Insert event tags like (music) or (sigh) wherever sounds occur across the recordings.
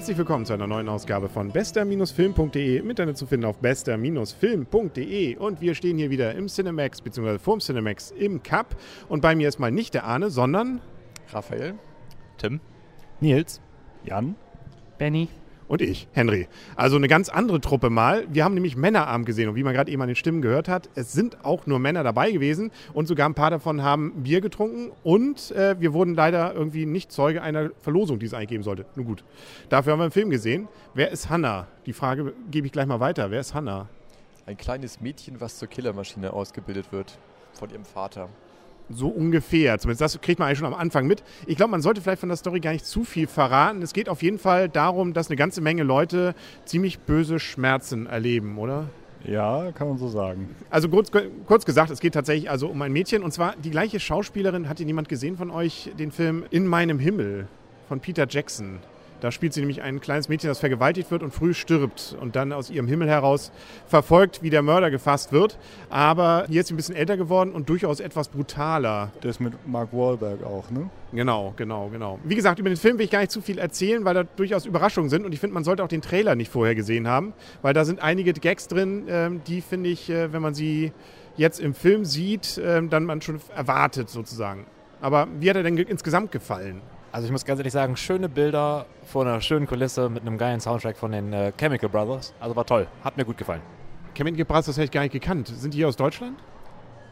Herzlich willkommen zu einer neuen Ausgabe von bester-film.de. Im Internet zu finden auf bester-film.de. Und wir stehen hier wieder im Cinemax, beziehungsweise vorm Cinemax im Cup. Und bei mir ist mal nicht der Arne, sondern Raphael, Tim, Nils, Jan, Benny und ich, Henry. Also eine ganz andere Truppe mal. Wir haben nämlich Männerabend gesehen und wie man gerade eben an den Stimmen gehört hat, es sind auch nur Männer dabei gewesen und sogar ein paar davon haben Bier getrunken und äh, wir wurden leider irgendwie nicht Zeuge einer Verlosung, die es eigentlich geben sollte. Nun gut, dafür haben wir einen Film gesehen. Wer ist Hannah? Die Frage gebe ich gleich mal weiter. Wer ist Hannah? ein kleines Mädchen, was zur Killermaschine ausgebildet wird von ihrem Vater. So ungefähr. Zumindest das kriegt man eigentlich schon am Anfang mit. Ich glaube, man sollte vielleicht von der Story gar nicht zu viel verraten. Es geht auf jeden Fall darum, dass eine ganze Menge Leute ziemlich böse Schmerzen erleben, oder? Ja, kann man so sagen. Also kurz, kurz gesagt, es geht tatsächlich also um ein Mädchen. Und zwar die gleiche Schauspielerin. Hat ihn jemand gesehen von euch, den Film In meinem Himmel von Peter Jackson? Da spielt sie nämlich ein kleines Mädchen, das vergewaltigt wird und früh stirbt und dann aus ihrem Himmel heraus verfolgt, wie der Mörder gefasst wird. Aber hier ist sie ein bisschen älter geworden und durchaus etwas brutaler. Ist mit Mark Wahlberg auch, ne? Genau, genau, genau. Wie gesagt, über den Film will ich gar nicht zu viel erzählen, weil da durchaus Überraschungen sind und ich finde, man sollte auch den Trailer nicht vorher gesehen haben, weil da sind einige Gags drin, ähm, die finde ich, äh, wenn man sie jetzt im Film sieht, ähm, dann man schon erwartet sozusagen. Aber wie hat er denn ge- insgesamt gefallen? Also ich muss ganz ehrlich sagen, schöne Bilder vor einer schönen Kulisse mit einem geilen Soundtrack von den äh, Chemical Brothers. Also war toll, hat mir gut gefallen. Gebras, das hätte ich gar nicht gekannt. Sind die hier aus Deutschland?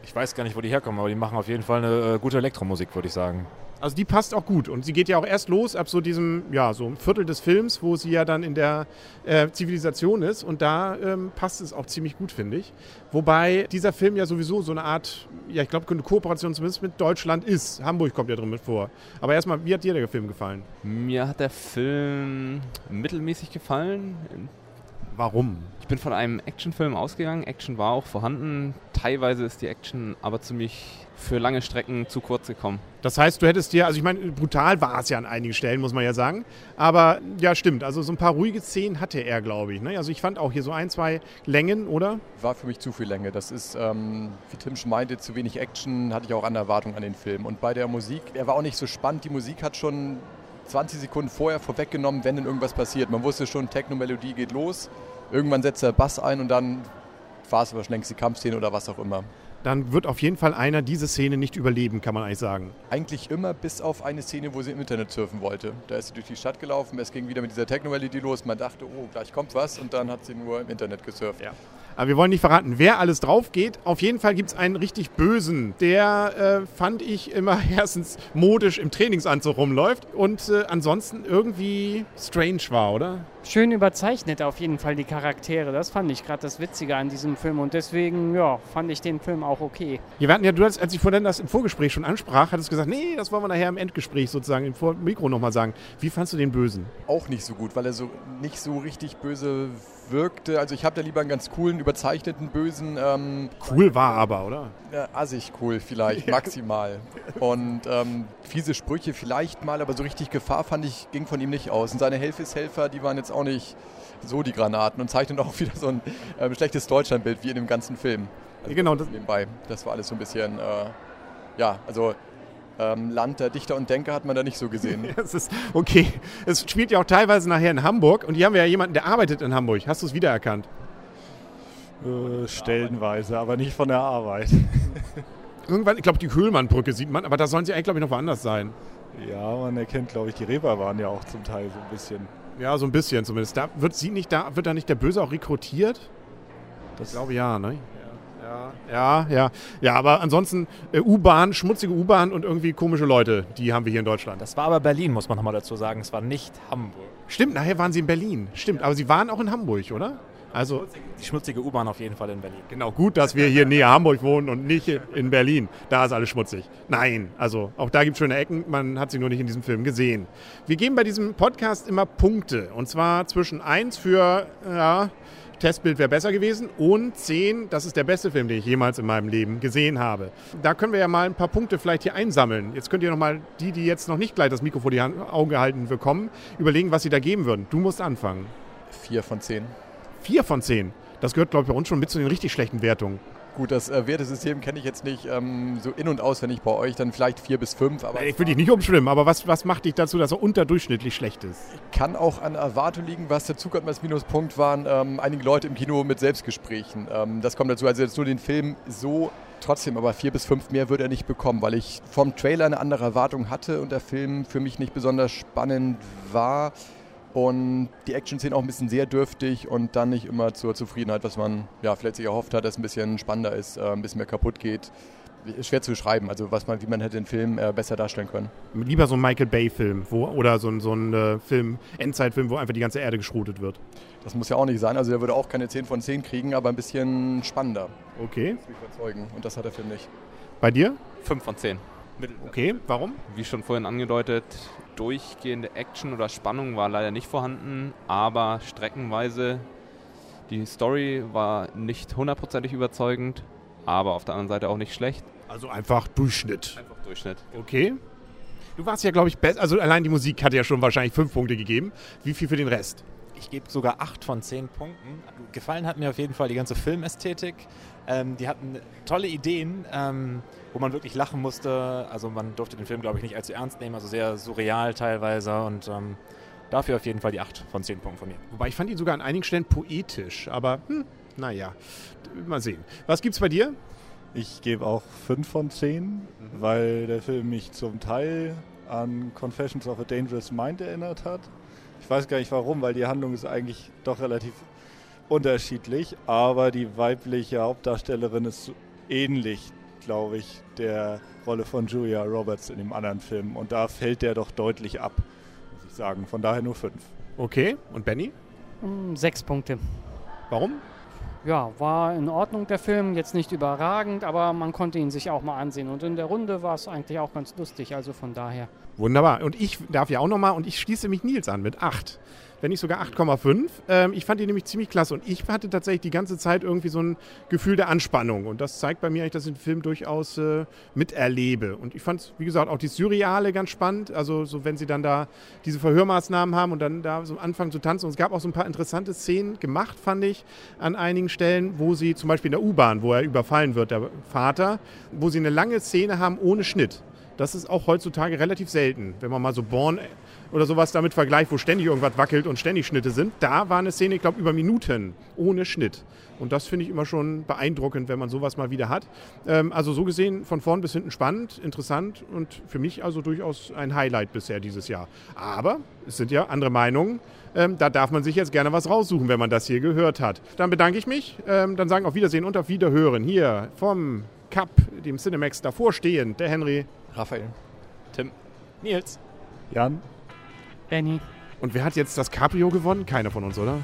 Ich weiß gar nicht, wo die herkommen, aber die machen auf jeden Fall eine äh, gute Elektromusik, würde ich sagen. Also die passt auch gut und sie geht ja auch erst los ab so diesem, ja, so ein Viertel des Films, wo sie ja dann in der äh, Zivilisation ist und da ähm, passt es auch ziemlich gut, finde ich. Wobei dieser Film ja sowieso so eine Art, ja, ich glaube, eine Kooperation zumindest mit Deutschland ist. Hamburg kommt ja drin mit vor. Aber erstmal, wie hat dir der Film gefallen? Mir hat der Film mittelmäßig gefallen. Warum? Ich bin von einem Actionfilm ausgegangen. Action war auch vorhanden. Teilweise ist die Action aber ziemlich für lange Strecken zu kurz gekommen. Das heißt, du hättest dir, also ich meine, brutal war es ja an einigen Stellen, muss man ja sagen. Aber ja, stimmt. Also so ein paar ruhige Szenen hatte er, glaube ich. Ne? Also ich fand auch hier so ein, zwei Längen, oder? War für mich zu viel Länge. Das ist, ähm, wie Tim schon meinte, zu wenig Action, hatte ich auch an Erwartung an den Film. Und bei der Musik, er war auch nicht so spannend. Die Musik hat schon 20 Sekunden vorher vorweggenommen, wenn denn irgendwas passiert. Man wusste schon, Techno-Melodie geht los. Irgendwann setzt der Bass ein und dann war es aber schon längst die Kampfszene oder was auch immer. Dann wird auf jeden Fall einer diese Szene nicht überleben, kann man eigentlich sagen. Eigentlich immer bis auf eine Szene, wo sie im Internet surfen wollte. Da ist sie durch die Stadt gelaufen, es ging wieder mit dieser Techno-Melodie los. Man dachte, oh, gleich kommt was und dann hat sie nur im Internet gesurft. Ja. Aber wir wollen nicht verraten, wer alles drauf geht. Auf jeden Fall gibt es einen richtig bösen, der äh, fand ich immer (laughs) erstens modisch im Trainingsanzug rumläuft und äh, ansonsten irgendwie strange war, oder? Schön überzeichnet auf jeden Fall die Charaktere. Das fand ich gerade das Witzige an diesem Film und deswegen ja, fand ich den Film auch okay. Ja, wir hatten ja, du hast, als ich vorhin das im Vorgespräch schon ansprach, hattest du gesagt, nee, das wollen wir nachher im Endgespräch sozusagen im Vor Mikro nochmal sagen. Wie fandst du den Bösen? Auch nicht so gut, weil er so nicht so richtig böse wirkte. Also ich habe da lieber einen ganz coolen, überzeichneten Bösen. Ähm, Cool war aber, oder? Ja, assig cool vielleicht, (laughs) maximal. Und ähm, fiese Sprüche vielleicht mal, aber so richtig Gefahr fand ich, ging von ihm nicht aus. Und seine Helfeshelfer, die waren jetzt auch nicht so die Granaten und zeichnen auch (laughs) wieder so ein ähm, schlechtes Deutschlandbild wie in dem ganzen Film. Also Genau, das- nebenbei. Das war alles so ein bisschen, äh, ja, also ähm, Land der Dichter und Denker hat man da nicht so gesehen. (laughs) Es ist okay. Es spielt ja auch teilweise nachher in Hamburg und hier haben wir ja jemanden, der arbeitet in Hamburg. Hast du es wiedererkannt? Äh, stellenweise, aber nicht von der Arbeit. (laughs) Irgendwann, ich glaube, die Höhlmannbrücke sieht man, aber da sollen sie eigentlich, glaube ich, noch woanders sein. Ja, man erkennt, glaube ich, die Reeperbahn ja auch zum Teil so ein bisschen. Ja, so ein bisschen zumindest. Da wird sie nicht, da wird da nicht der Böse auch rekrutiert? Das Ich glaube ja, ne? Ja, ja, ja. Ja, aber ansonsten äh, U-Bahn, schmutzige U-Bahn und irgendwie komische Leute, die haben wir hier in Deutschland. Das war aber Berlin, muss man nochmal dazu sagen. Es war nicht Hamburg. Stimmt, nachher waren sie in Berlin. Stimmt, aber sie waren auch in Hamburg, oder? Also, Die schmutzige U-Bahn auf jeden Fall in Berlin. genau, gut, dass wir hier näher Hamburg wohnen und nicht in Berlin. Da ist alles schmutzig. Nein, also auch da gibt es schöne Ecken, man hat sie nur nicht in diesem Film gesehen. Wir geben bei diesem Podcast immer Punkte. Und zwar zwischen 1 für, ja, Testbild wäre besser gewesen und 10, das ist der beste Film, den ich jemals in meinem Leben gesehen habe. Da können wir ja mal ein paar Punkte vielleicht hier einsammeln. Jetzt könnt ihr nochmal, die, die jetzt noch nicht gleich das Mikro vor die Augen gehalten bekommen, überlegen, was sie da geben würden. Du musst anfangen. Vier von zehn. Vier von zehn. Das gehört, glaube ich, bei uns schon mit zu den richtig schlechten Wertungen. Gut, das äh, Wertesystem kenne ich jetzt nicht ähm, so in- und auswendig bei euch, dann vielleicht vier bis fünf, aber Ich will dich nicht umschwimmen, aber was, was macht dich dazu, dass er unterdurchschnittlich schlecht ist? kann auch an Erwartung liegen, was der Zug als Minuspunkt waren, ähm, einige Leute im Kino mit Selbstgesprächen. Ähm, das kommt dazu, also jetzt nur den Film so trotzdem, aber vier bis fünf mehr würde er nicht bekommen, weil ich vom Trailer eine andere Erwartung hatte und der Film für mich nicht besonders spannend war und die Action-Szenen auch ein bisschen sehr dürftig und dann nicht immer zur Zufriedenheit, was man ja vielleicht sich erhofft hat, dass es ein bisschen spannender ist, äh, ein bisschen mehr kaputt geht. Ist schwer zu beschreiben, also was man, wie man hätte den Film äh, besser darstellen können. Lieber so ein Michael Bay-Film wo, oder so ein, so ein äh, Film, Endzeitfilm, wo einfach die ganze Erde geschrotet wird. Das muss ja auch nicht sein, also der würde auch keine 10 von 10 kriegen, aber ein bisschen spannender. Okay. Das will ich überzeugen und das hat der Film nicht. Bei dir? 5 von 10. Okay. Warum? Wie schon vorhin angedeutet, durchgehende Action oder Spannung war leider nicht vorhanden, aber streckenweise die Story war nicht hundertprozentig überzeugend, aber auf der anderen Seite auch nicht schlecht. Also einfach Durchschnitt. Einfach Durchschnitt. Okay. Du warst ja, glaube ich, best. Also allein die Musik hat ja schon wahrscheinlich fünf Punkte gegeben. Wie viel für den Rest? Ich gebe sogar 8 von 10 Punkten. Gefallen hat mir auf jeden Fall die ganze Filmästhetik. Ähm, die hatten tolle Ideen, ähm, wo man wirklich lachen musste. Also man durfte den Film, glaube ich, nicht allzu ernst nehmen. Also sehr surreal teilweise. Und ähm, dafür auf jeden Fall die 8 von 10 Punkten von mir. Wobei ich fand ihn sogar an einigen Stellen poetisch. Aber hm, naja, mal sehen. Was gibt's bei dir? Ich gebe auch 5 von 10, weil der Film mich zum Teil an Confessions of a Dangerous Mind erinnert hat. Ich weiß gar nicht warum, weil die Handlung ist eigentlich doch relativ unterschiedlich, aber die weibliche Hauptdarstellerin ist ähnlich, glaube ich, der Rolle von Julia Roberts in dem anderen Film. Und da fällt der doch deutlich ab, muss ich sagen. Von daher nur 5. Okay. Und Benny? Hm, Sechs Punkte. Warum? Ja, war in Ordnung der Film, jetzt nicht überragend, aber man konnte ihn sich auch mal ansehen. Und in der Runde war es eigentlich auch ganz lustig, also von daher. Wunderbar. Und ich darf ja auch nochmal, und ich schließe mich Nils an mit 8. Wenn nicht sogar 8,5. Ähm, ich fand ihn nämlich ziemlich klasse. Und ich hatte tatsächlich die ganze Zeit irgendwie so ein Gefühl der Anspannung. Und das zeigt bei mir eigentlich, dass ich den Film durchaus äh, miterlebe. Und ich fand, wie gesagt, auch die Surreale ganz spannend. Also, so wenn sie dann da diese Verhörmaßnahmen haben und dann da so anfangen zu tanzen. Und es gab auch so ein paar interessante Szenen gemacht, fand ich, an einigen Stellen, wo sie zum Beispiel in der U-Bahn, wo er überfallen wird, der Vater, wo sie eine lange Szene haben ohne Schnitt. Das ist auch heutzutage relativ selten. Wenn man mal so Born oder sowas damit vergleicht, wo ständig irgendwas wackelt und ständig Schnitte sind, da war eine Szene, ich glaube, über Minuten ohne Schnitt. Und das finde ich immer schon beeindruckend, wenn man sowas mal wieder hat. Ähm, also so gesehen von vorn bis hinten spannend, interessant und für mich also durchaus ein Highlight bisher dieses Jahr. Aber es sind ja andere Meinungen. Ähm, da darf man sich jetzt gerne was raussuchen, wenn man das hier gehört hat. Dann bedanke ich mich. Ähm, dann sagen auf Wiedersehen und auf Wiederhören hier vom Cup, dem Cinemax davor stehend, der Henry. Raphael. Tim. Nils. Jan? Benny. Und wer hat jetzt das Cabrio gewonnen? Keiner von uns, oder?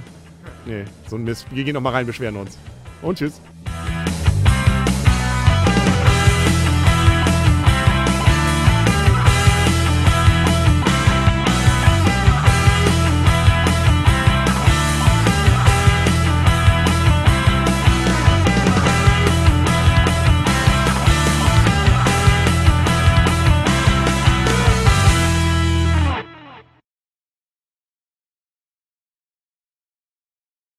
Nee, so ein Mist. Wir gehen noch mal rein, beschweren uns. Und tschüss.